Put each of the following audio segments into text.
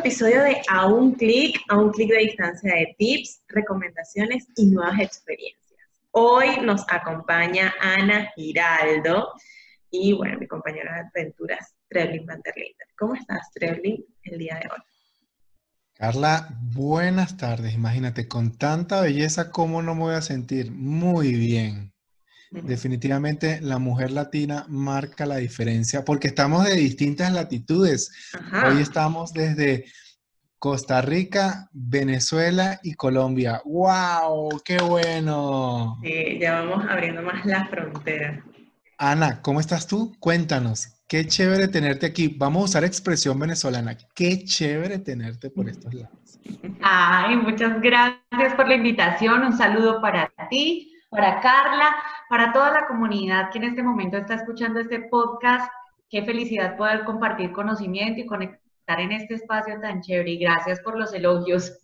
episodio de A un clic, a un clic de distancia de tips, recomendaciones y nuevas experiencias. Hoy nos acompaña Ana Giraldo y, bueno, mi compañera de aventuras, Trevlin van der. ¿Cómo estás, Trevlin, el día de hoy? Carla, buenas tardes. Imagínate, con tanta belleza, ¿cómo no me voy a sentir? Muy bien. Definitivamente la mujer latina marca la diferencia porque estamos de distintas latitudes. Hoy estamos desde Costa Rica, Venezuela y Colombia. ¡Wow! ¡Qué bueno! Sí, ya vamos abriendo más la frontera. Ana, ¿cómo estás tú? Cuéntanos. Qué chévere tenerte aquí. Vamos a usar expresión venezolana. Qué chévere tenerte por estos lados. Ay, muchas gracias por la invitación. Un saludo para ti, para Carla, para toda la comunidad que en este momento está escuchando este podcast. Qué felicidad poder compartir conocimiento y conectar en este espacio tan chévere. Y gracias por los elogios.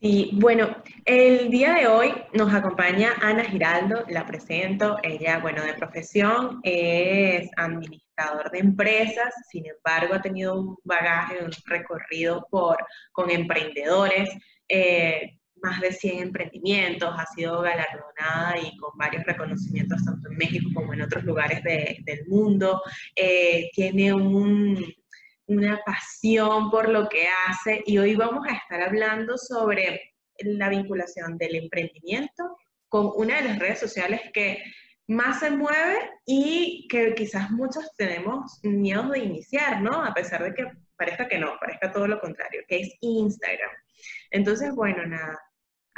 Y bueno, el día de hoy nos acompaña Ana Giraldo, la presento. Ella, bueno, de profesión es administrador de empresas, sin embargo ha tenido un bagaje, un recorrido por, con emprendedores. Eh, más de 100 emprendimientos, ha sido galardonada y con varios reconocimientos tanto en México como en otros lugares del mundo. Eh, tiene una pasión por lo que hace y hoy vamos a estar hablando sobre la vinculación del emprendimiento con una de las redes sociales que más se mueve y que quizás muchos tenemos miedo de iniciar, ¿no? A pesar de que parezca que no, parezca todo lo contrario, que es Instagram. Entonces, bueno, nada,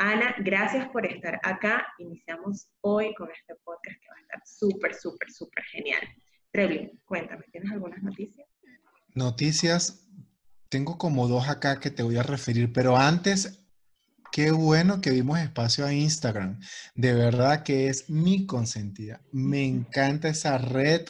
Ana, gracias por estar acá. Iniciamos hoy con este podcast que va a estar súper, súper, súper genial. Treblin, cuéntame, ¿tienes algunas noticias? Noticias, tengo como dos acá que te voy a referir, pero antes, qué bueno que dimos espacio a Instagram. De verdad que es mi consentida. Me encanta esa red.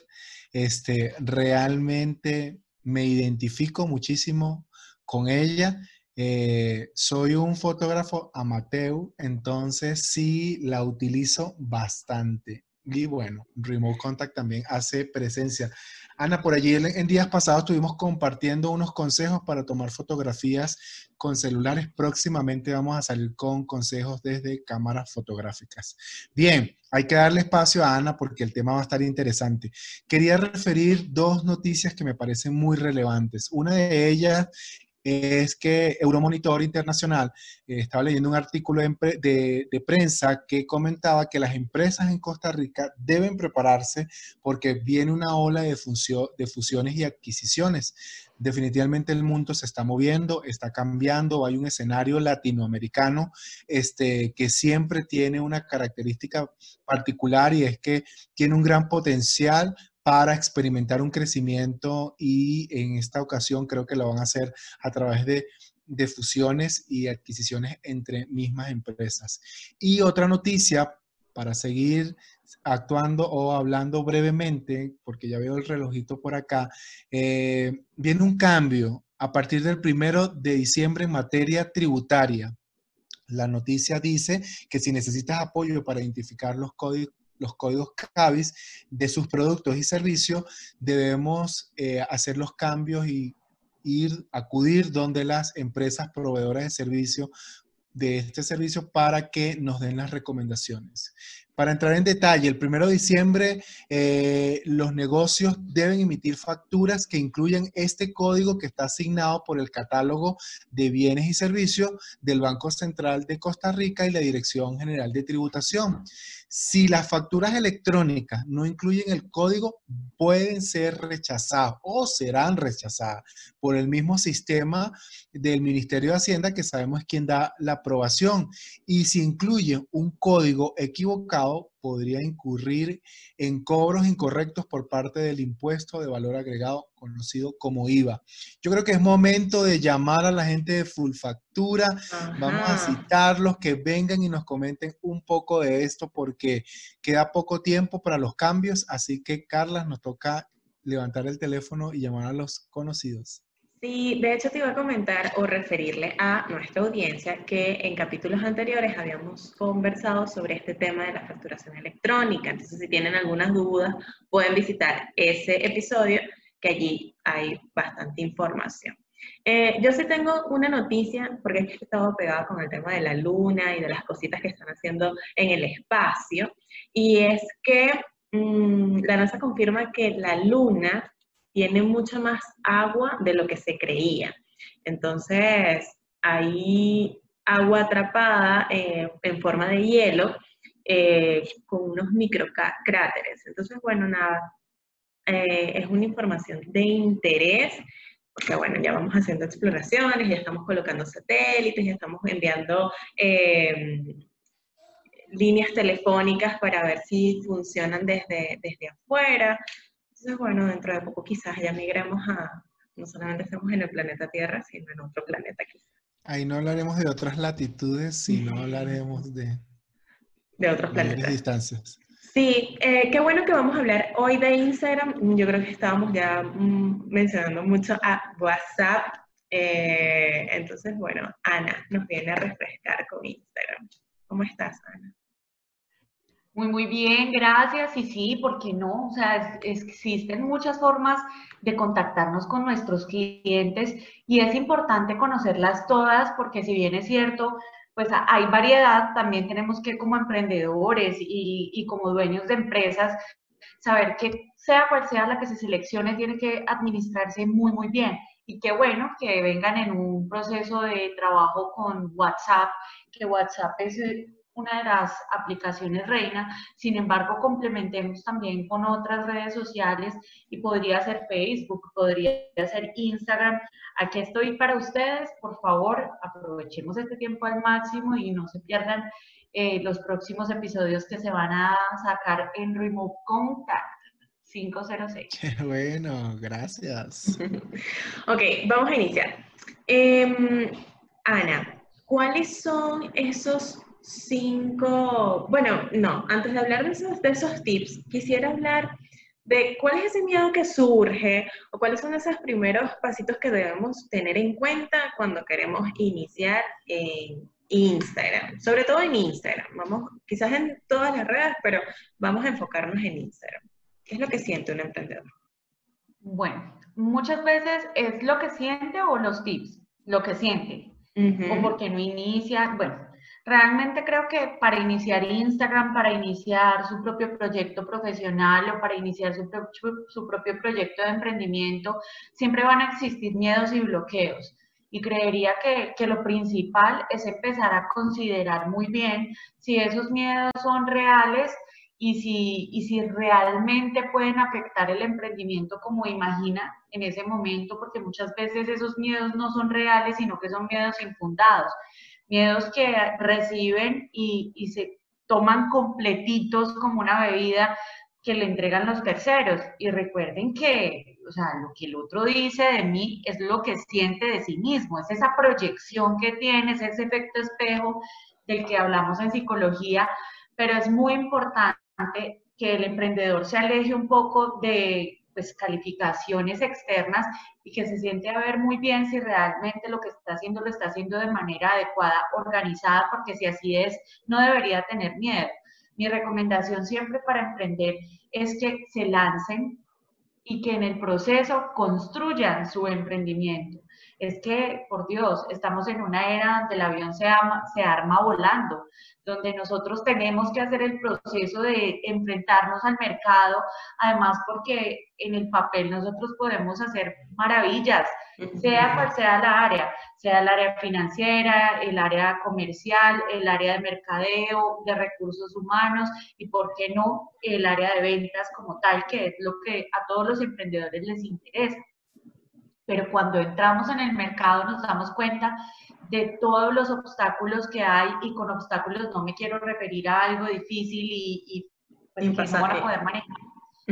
Este, realmente me identifico muchísimo con ella eh, soy un fotógrafo amateur, entonces sí la utilizo bastante. Y bueno, Remote Contact también hace presencia. Ana, por allí en días pasados estuvimos compartiendo unos consejos para tomar fotografías con celulares. Próximamente vamos a salir con consejos desde cámaras fotográficas. Bien, hay que darle espacio a Ana porque el tema va a estar interesante. Quería referir dos noticias que me parecen muy relevantes. Una de ellas es que Euromonitor Internacional eh, estaba leyendo un artículo de, prensa que comentaba que las empresas en Costa Rica deben prepararse porque viene una ola de, de fusiones y adquisiciones. Definitivamente el mundo se está moviendo, está cambiando, hay un escenario latinoamericano este, que siempre tiene una característica particular y es que tiene un gran potencial para experimentar un crecimiento y en esta ocasión creo que lo van a hacer a través de, fusiones y adquisiciones entre mismas empresas. Y otra noticia para seguir actuando o hablando brevemente, porque ya veo el relojito por acá, eh, viene un cambio a partir del primero de diciembre en materia tributaria. La noticia dice que si necesitas apoyo para identificar los códigos, los códigos CABIS de sus productos y servicios, debemos eh, hacer los cambios y ir, acudir donde las empresas proveedoras de servicio de este servicio para que nos den las recomendaciones. Para entrar en detalle, el 1 de diciembre eh, los negocios deben emitir facturas que incluyan este código que está asignado por el catálogo de bienes y servicios del Banco Central de Costa Rica y la Dirección General de Tributación. Si las facturas electrónicas no incluyen el código, pueden ser rechazadas o serán rechazadas por el mismo sistema del Ministerio de Hacienda que sabemos quién da la aprobación. Y si incluyen un código equivocado, podría incurrir en cobros incorrectos por parte del impuesto de valor agregado conocido como IVA. Yo creo que es momento de llamar a la gente de Full Factura. Vamos a citarlos que vengan y nos comenten un poco de esto porque queda poco tiempo para los cambios. Así que, Carla, nos toca levantar el teléfono y llamar a los conocidos. Sí, de hecho te iba a comentar o referirle a nuestra audiencia que en capítulos anteriores habíamos conversado sobre este tema de la facturación electrónica. Entonces, si tienen algunas dudas, pueden visitar ese episodio que allí hay bastante información. Eh, yo sí tengo una noticia, porque he estado pegada con el tema de la luna y de las cositas que están haciendo en el espacio, y es que mm, la NASA confirma que la luna tiene mucha más agua de lo que se creía. Entonces, hay agua atrapada eh, en forma de hielo eh, con unos microcráteres. Entonces, bueno, nada, es una información de interés porque bueno, ya vamos haciendo exploraciones, ya estamos colocando satélites, ya estamos enviando em, líneas telefónicas para ver si funcionan desde, desde afuera. Entonces, bueno, dentro de poco quizás ya migremos a, no solamente estemos en el planeta Tierra, sino en otro planeta quizás. Ahí no hablaremos de otras latitudes, sino hablaremos de, de otros planetas. distancias. Sí, eh, qué bueno que vamos a hablar hoy de Instagram. Yo creo que estábamos ya mm, mencionando mucho a WhatsApp. Eh, entonces, bueno, Ana nos viene a refrescar con Instagram. ¿Cómo estás, Ana? Muy, muy bien, gracias. Y sí, ¿por qué no? O sea, existen muchas formas de contactarnos con nuestros clientes y es importante conocerlas todas porque si bien es cierto, pues hay variedad, también tenemos que como emprendedores y, como dueños de empresas, saber que sea cual sea la que se seleccione, tiene que administrarse muy, muy bien. Y qué bueno que vengan en un proceso de trabajo con WhatsApp, que WhatsApp es una de las aplicaciones reina, sin embargo complementemos también con otras redes sociales y podría ser Facebook, podría ser Instagram. Aquí estoy para ustedes, por favor aprovechemos este tiempo al máximo y no se pierdan eh, los próximos episodios que se van a sacar en Remove Contact. 506. Qué bueno, gracias. ok, vamos a iniciar. Em, Ana, ¿cuáles son esos cinco, bueno, no, antes de hablar de esos, de esos tips, quisiera hablar de cuál es ese miedo que surge o cuáles son esos primeros pasitos que debemos tener en cuenta cuando queremos iniciar en Instagram, sobre todo en Instagram. Vamos, quizás en todas las redes, pero vamos a enfocarnos en Instagram. ¿Qué es lo que siente un emprendedor? Bueno, muchas veces es lo que siente o los tips, lo que siente. O porque no inicia, bueno, Realmente creo que para iniciar Instagram, para iniciar su propio proyecto profesional o para iniciar su, su propio proyecto de emprendimiento, siempre van a existir miedos y bloqueos. Y creería que, que, lo principal es empezar a considerar muy bien si esos miedos son reales y si, y si realmente pueden afectar el emprendimiento como imagina en ese momento, porque muchas veces esos miedos no son reales, sino que son miedos infundados miedos que reciben y, se toman completitos como una bebida que le entregan los terceros. Y recuerden que, o sea, lo que el otro dice de mí es lo que siente de sí mismo, es esa proyección que tiene, es ese efecto espejo del que hablamos en psicología, pero es muy importante que el emprendedor se aleje un poco de pues, calificaciones externas y que se siente a ver muy bien si realmente lo que está haciendo lo está haciendo de manera adecuada, organizada, porque si así es, no debería tener miedo. Mi recomendación siempre para emprender es que se lancen y que en el proceso construyan su emprendimiento. Es que, por Dios, estamos en una era donde el avión se, se arma volando donde nosotros tenemos que hacer el proceso de enfrentarnos al mercado, además porque en el papel nosotros podemos hacer maravillas, sea cual sea la área, sea el área financiera, el área comercial, el área de mercadeo, de recursos humanos y, ¿por qué no, el área de ventas como tal, que es lo que a todos los emprendedores les interesa. Pero cuando entramos en el mercado nos damos cuenta de todos los obstáculos que hay y con obstáculos no me quiero referir a algo difícil y, y pues, que no van a poder manejar,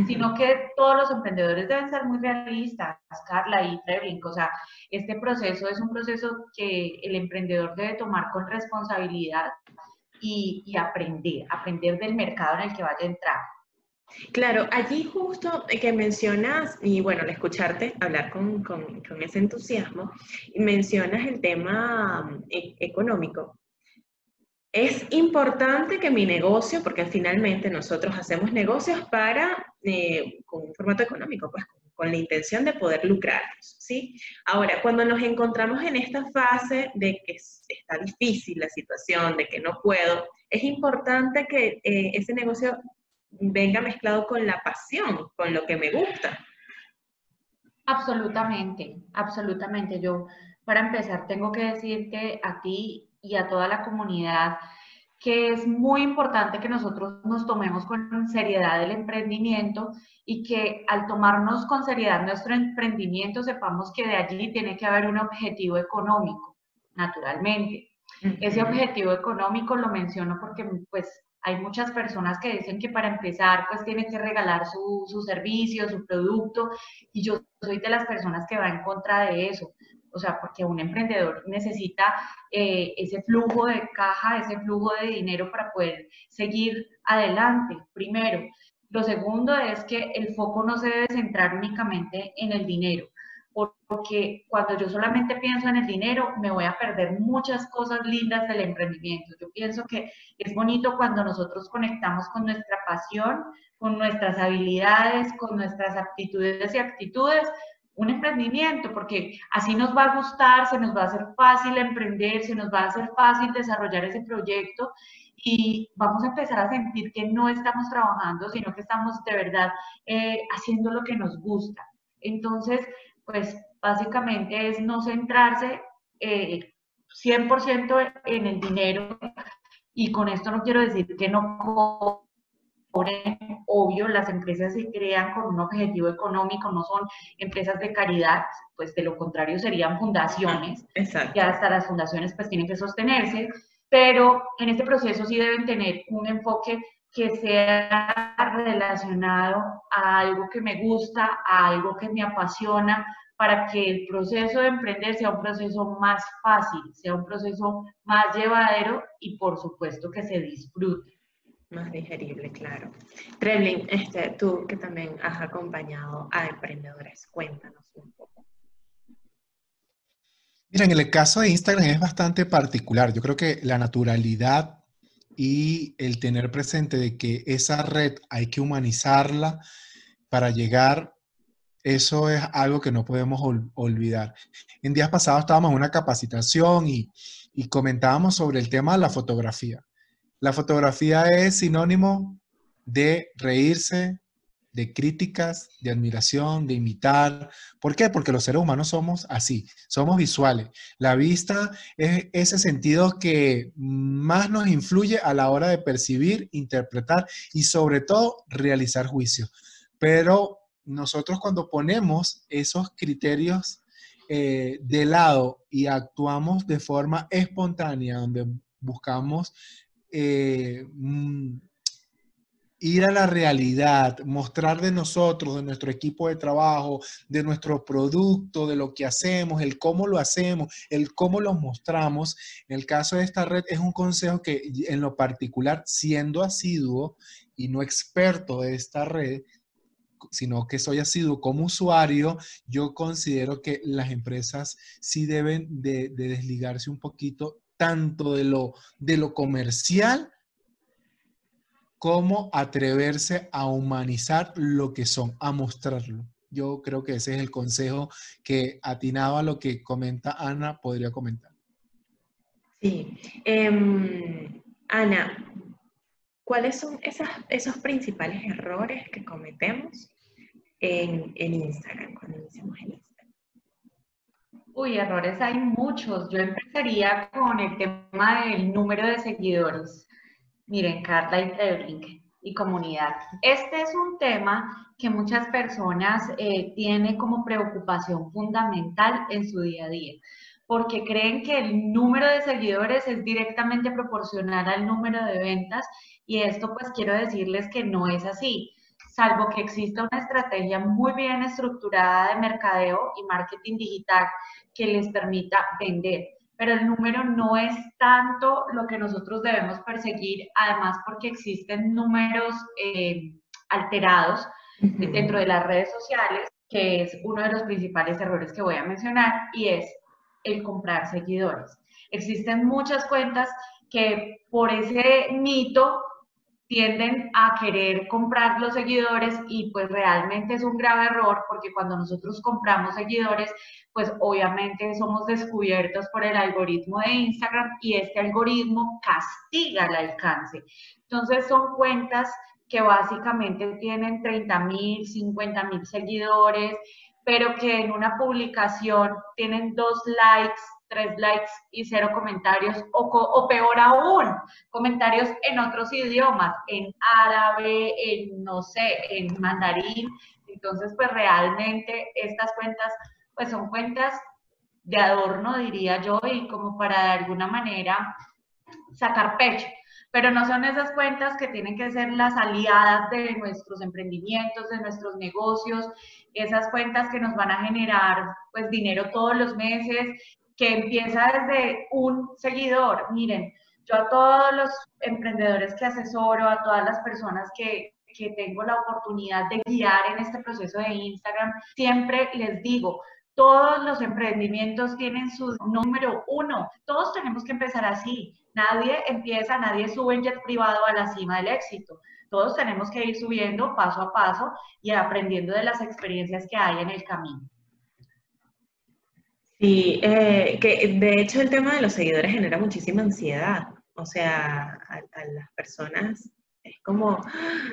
sino que todos los emprendedores deben ser muy realistas, Carla y Trebling, o sea, este proceso es un proceso que el emprendedor debe tomar con responsabilidad y, y aprender, aprender del mercado en el que vaya a entrar. Claro, allí justo que mencionas, y bueno, al escucharte hablar con, ese entusiasmo, mencionas el tema e, económico. Es importante que mi negocio, porque finalmente nosotros hacemos negocios para, eh, con un formato económico, pues con la intención de poder lucrarnos, ¿sí? Ahora, cuando nos encontramos en esta fase de que está difícil la situación, de que no puedo, es importante que eh, ese negocio venga mezclado con la pasión, con lo que me gusta. Absolutamente, absolutamente. Yo, para empezar, tengo que decirte a ti y a toda la comunidad que es muy importante que nosotros nos tomemos con seriedad el emprendimiento y que al tomarnos con seriedad nuestro emprendimiento sepamos que de allí tiene que haber un objetivo económico, naturalmente. Ese objetivo económico lo menciono porque pues hay muchas personas que dicen que para empezar pues tiene que regalar su, su servicio, su producto y yo soy de las personas que va en contra de eso o sea, porque un emprendedor necesita eh, ese flujo de caja, ese flujo de dinero para poder seguir adelante, primero. Lo segundo es que el foco no se debe centrar únicamente en el dinero, porque cuando yo solamente pienso en el dinero, me voy a perder muchas cosas lindas del emprendimiento. Yo pienso que es bonito cuando nosotros conectamos con nuestra pasión, con nuestras habilidades, con nuestras aptitudes y actitudes, un emprendimiento, porque así nos va a gustar, se nos va a hacer fácil emprender, se nos va a hacer fácil desarrollar ese proyecto y vamos a empezar a sentir que no estamos trabajando, sino que estamos de verdad eh, haciendo lo que nos gusta. Entonces, pues básicamente es no centrarse 100% eh, en el dinero. Y con esto no quiero decir que no obvio, las empresas se crean con un objetivo económico, no son empresas de caridad, pues de lo contrario serían fundaciones, Exacto. que hasta las fundaciones pues tienen que sostenerse, pero en este proceso sí deben tener un enfoque que sea relacionado a algo que me gusta, a algo que me apasiona, para que el proceso de emprender sea un proceso más fácil, sea un proceso más llevadero y por supuesto que se disfrute. Más digerible, claro. Treblin, este, tú que también has acompañado a emprendedores, cuéntanos un poco. Mira, en el caso de Instagram es bastante particular. Yo creo que la naturalidad y el tener presente de que esa red hay que humanizarla para llegar, eso es algo que no podemos olvidar. En días pasados estábamos en una capacitación y, y comentábamos sobre el tema de la fotografía. La fotografía es sinónimo de reírse, de críticas, de admiración, de imitar. ¿Por qué? Porque los seres humanos somos así, somos visuales. La vista es ese sentido que más nos influye a la hora de percibir, interpretar y sobre todo realizar juicios. Pero nosotros cuando ponemos esos criterios eh, de lado y actuamos de forma espontánea, donde buscamos eh, mm, ir a la realidad, mostrar de nosotros, de nuestro equipo de trabajo, de nuestro producto, de lo que hacemos, el cómo lo hacemos, el cómo lo mostramos. En el caso de esta red es un consejo que en lo particular, siendo asiduo y no experto de esta red, sino que soy asiduo como usuario, yo considero que las empresas sí deben de, de desligarse un poquito tanto de lo comercial como atreverse a humanizar lo que son, a mostrarlo. Yo creo que ese es el consejo que atinado a lo que comenta Ana podría comentar. Sí. Em, Ana, ¿cuáles son esos principales errores que cometemos en, en Instagram cuando iniciamos en Instagram? Uy, errores hay muchos. Yo empezaría con el tema del número de seguidores. Miren, Carla y y comunidad. Este es un tema que muchas personas eh, tienen como preocupación fundamental en su día a día, porque creen que el número de seguidores es directamente proporcional al número de ventas y esto pues quiero decirles que no es así salvo que exista una estrategia muy bien estructurada de mercadeo y marketing digital que les permita vender. Pero el número no es tanto lo que nosotros debemos perseguir, además porque existen números eh, alterados dentro de las redes sociales, que es uno de los principales errores que voy a mencionar, y es el comprar seguidores. Existen muchas cuentas que por ese mito tienden a querer comprar los seguidores y pues realmente es un grave error porque cuando nosotros compramos seguidores, pues obviamente somos descubiertos por el algoritmo de Instagram y este algoritmo castiga el alcance. Entonces son cuentas que básicamente tienen 30 mil, 50 mil seguidores, pero que en una publicación tienen dos likes, tres likes y cero comentarios, o, o, peor aún, comentarios en otros idiomas, en árabe, en, no sé, en mandarín. Entonces, pues realmente estas cuentas, pues son cuentas de adorno, diría yo, y como para de alguna manera sacar pecho pero no son esas cuentas que tienen que ser las aliadas de nuestros emprendimientos, de nuestros negocios, esas cuentas que nos van a generar pues dinero todos los meses, que empieza desde un seguidor. Miren, yo a todos los emprendedores que asesoro, a todas las personas que, que tengo la oportunidad de guiar en este proceso de Instagram, siempre les digo, todos los emprendimientos tienen su número uno. Todos tenemos que empezar así. Nadie empieza, nadie sube en jet privado a la cima del éxito. Todos tenemos que ir subiendo paso a paso y aprendiendo de las experiencias que hay en el camino. Sí, eh, que de hecho el tema de los seguidores genera muchísima ansiedad. O sea, a las personas es como,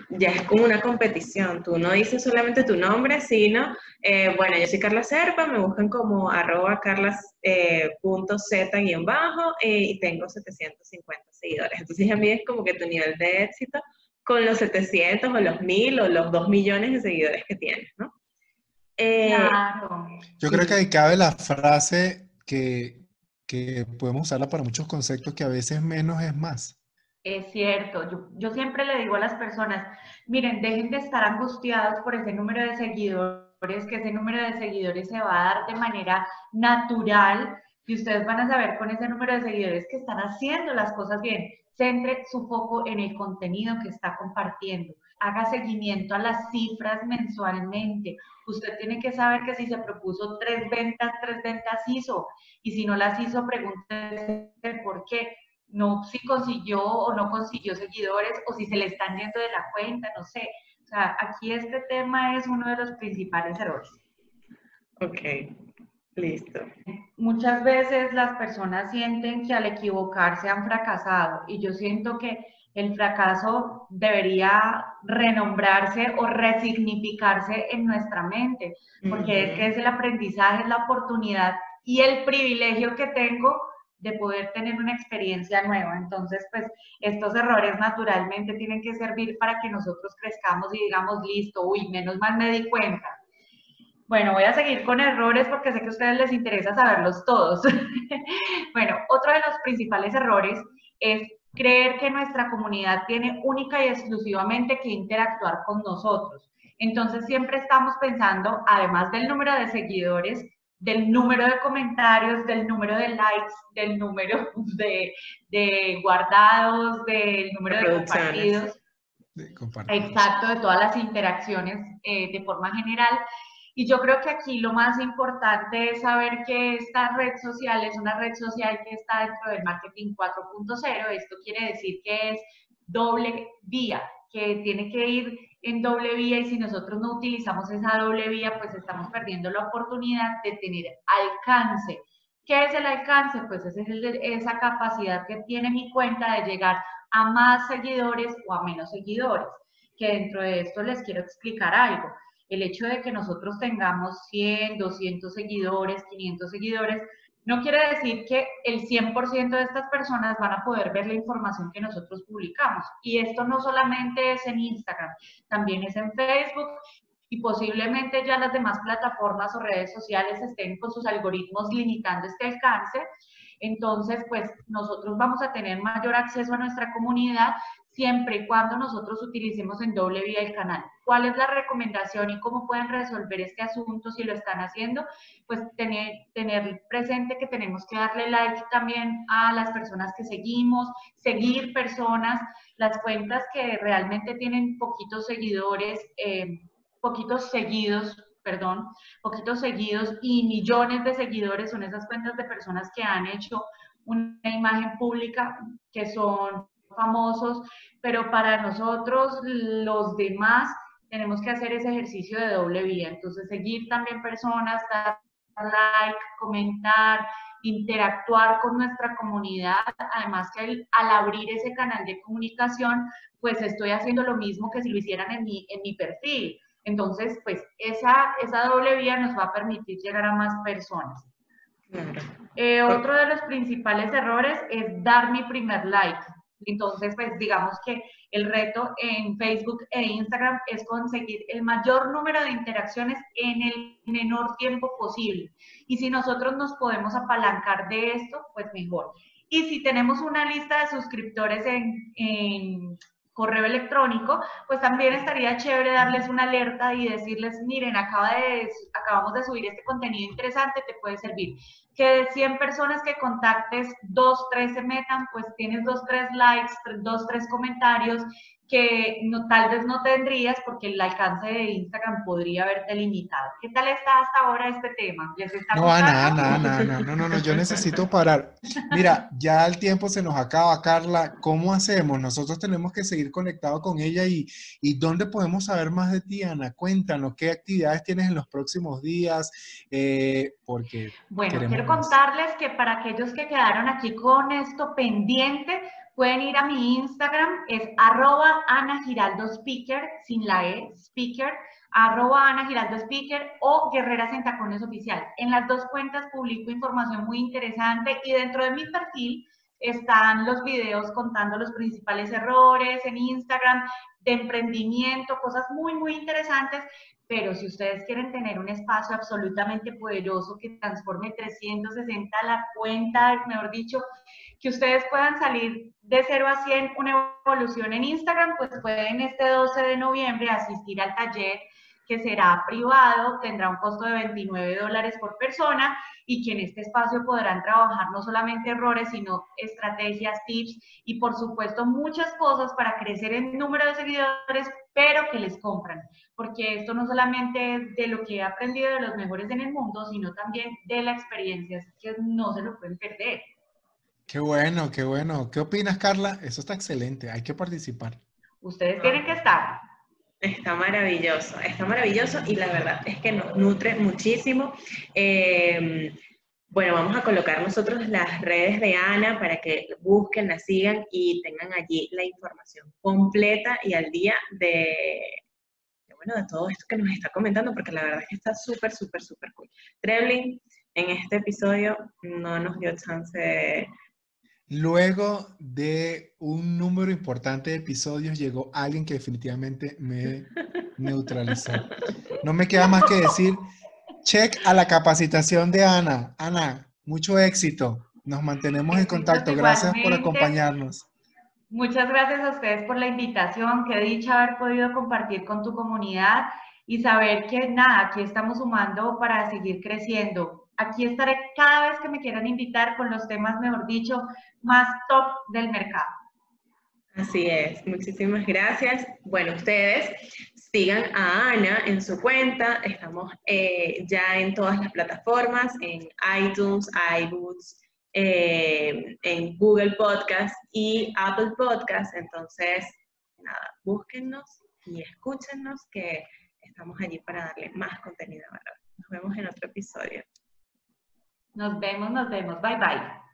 ya es como una competición. Tú no dices solamente tu nombre, sino, eh, bueno, yo soy Carla Serpa, me buscan como arroba carlas.z-bajo eh, eh, y tengo 750 seguidores. Entonces a mí es como que tu nivel de éxito con los 700 o los 1000 o los 2 millones de seguidores que tienes, ¿no? Claro. Yo creo que ahí cabe la frase que, que podemos usarla para muchos conceptos que a veces menos es más. Es cierto, yo, yo, siempre le digo a las personas, miren, dejen de estar angustiados por ese número de seguidores, que ese número de seguidores se va a dar de manera natural y ustedes van a saber con ese número de seguidores que están haciendo las cosas bien. Centre su foco en el contenido que está compartiendo. Haga seguimiento a las cifras mensualmente. Usted tiene que saber que si se propuso tres ventas, tres ventas hizo. Y si no las hizo, pregúntese por qué no si consiguió o no consiguió seguidores o si se le están yendo de la cuenta, no sé. O sea, aquí este tema es uno de los principales errores. Ok, listo. Muchas veces las personas sienten que al equivocarse han fracasado y yo siento que el fracaso debería renombrarse o resignificarse en nuestra mente, porque es que es el aprendizaje, es la oportunidad y el privilegio que tengo de poder tener una experiencia nueva. Entonces, pues estos errores naturalmente tienen que servir para que nosotros crezcamos y digamos, listo, uy, menos mal me di cuenta. Bueno, voy a seguir con errores porque sé que a ustedes les interesa saberlos todos. bueno, otro de los principales errores es creer que nuestra comunidad tiene única y exclusivamente que interactuar con nosotros. Entonces siempre estamos pensando, además del número de seguidores, del número de comentarios, del número de likes, del número de, guardados, del número de, compartidos. Exacto, de todas las interacciones eh, de forma general. Y yo creo que aquí lo más importante es saber que esta red social es una red social que está dentro del marketing 4.0. Esto quiere decir que es doble vía, que tiene que ir en doble vía y si nosotros no utilizamos esa doble vía, pues estamos perdiendo la oportunidad de tener alcance. ¿Qué es el alcance? Pues es esa capacidad que tiene mi cuenta de llegar a más seguidores o a menos seguidores. Que dentro de esto les quiero explicar algo. El hecho de que nosotros tengamos 100, 200 seguidores, 500 seguidores, no quiere decir que el 100% de estas personas van a poder ver la información que nosotros publicamos. Y esto no solamente es en Instagram, también es en Facebook y posiblemente ya las demás plataformas o redes sociales estén con sus algoritmos limitando este alcance. Entonces, pues nosotros vamos a tener mayor acceso a nuestra comunidad siempre y cuando nosotros utilicemos en doble vía el canal. ¿Cuál es la recomendación y cómo pueden resolver este asunto si lo están haciendo? Pues tener, presente que tenemos que darle like también a las personas que seguimos, seguir personas, las cuentas que realmente tienen poquitos seguidores, eh, poquitos seguidos, perdón, poquitos seguidos y millones de seguidores son esas cuentas de personas que han hecho una imagen pública que son famosos, pero para nosotros, los demás, tenemos que hacer ese ejercicio de doble vía. Entonces, seguir también personas, dar like, comentar, interactuar con nuestra comunidad. Además que al abrir ese canal de comunicación, pues estoy haciendo lo mismo que si lo hicieran en mi, en mi perfil. Entonces, pues esa, esa doble vía nos va a permitir llegar a más personas. Eh, otro de los principales errores es dar mi primer like. Entonces, pues digamos que el reto en Facebook e Instagram es conseguir el mayor número de interacciones en el menor tiempo posible. Y si nosotros nos podemos apalancar de esto, pues mejor. Y si tenemos una lista de suscriptores en, en correo electrónico, pues también estaría chévere darles una alerta y decirles, miren, acaba de, acabamos de subir este contenido interesante, te puede servir. Que de 100 personas que contactes, dos, tres se metan, pues tienes dos, tres likes, dos, tres comentarios que no, tal vez no tendrías porque el alcance de Instagram podría haberte limitado. ¿Qué tal está hasta ahora este tema? no, Ana, Ana, Ana, Ana, no, no, no, yo necesito parar. Mira, ya el tiempo se nos acaba, Carla. ¿Cómo hacemos? Nosotros tenemos que seguir conectados con ella y, y ¿dónde podemos saber más de ti, Ana? Cuéntanos, ¿qué actividades tienes en los próximos días? Eh, porque bueno, contarles que para aquellos que quedaron aquí con esto pendiente, Pueden ir a mi Instagram, es arroba Ana Giraldo Speaker, sin la E, speaker, arroba Ana Giraldo Speaker o Guerreras en Tacones Oficial. En las dos cuentas publico información muy interesante y dentro de mi perfil están los videos contando los principales errores en Instagram, de emprendimiento, cosas muy, muy interesantes. Pero si ustedes quieren tener un espacio absolutamente poderoso que transforme 360 la cuenta, mejor dicho, que ustedes puedan salir de 0 a 100 una evolución en Instagram, pues pueden este 12 de noviembre asistir al taller que será privado, tendrá un costo de 29 dólares por persona y que en este espacio podrán trabajar no solamente errores, sino estrategias, tips y por supuesto muchas cosas para crecer en número de seguidores, pero que les compran, porque esto no solamente es de lo que he aprendido de los mejores en el mundo, sino también de la experiencia, así que no se lo pueden perder. Qué bueno, qué bueno. ¿Qué opinas, Carla? Eso está excelente. Hay que participar. Ustedes tienen que estar. Está maravilloso, está maravilloso y la verdad es que nos nutre muchísimo. Em, bueno, vamos a colocar nosotros las redes de Ana para que busquen, la sigan y tengan allí la información completa y al día de, bueno, de todo esto que nos está comentando, porque la verdad es que está súper, súper, súper cool. Treblin, en este episodio no nos dio chance de Luego de un número importante de episodios llegó alguien que definitivamente me neutralizó. No me queda más que decir, check a la capacitación de Ana. Ana, mucho éxito. Nos mantenemos en contacto. Gracias por acompañarnos. Muchas gracias a ustedes por la invitación. Qué dicha haber podido compartir con tu comunidad y saber que nada, aquí estamos sumando para seguir creciendo aquí estaré cada vez que me quieran invitar con los temas, mejor dicho, más top del mercado. Así es, muchísimas gracias. Bueno, ustedes sigan a Ana en su cuenta, estamos eh, ya en todas las plataformas, en iTunes, iBooks, eh, en Google Podcast y Apple Podcast, entonces, nada, búsquennos y escúchenos que estamos allí para darle más contenido. Nos vemos en otro episodio. Nos vemos, nos vemos. Bye, bye.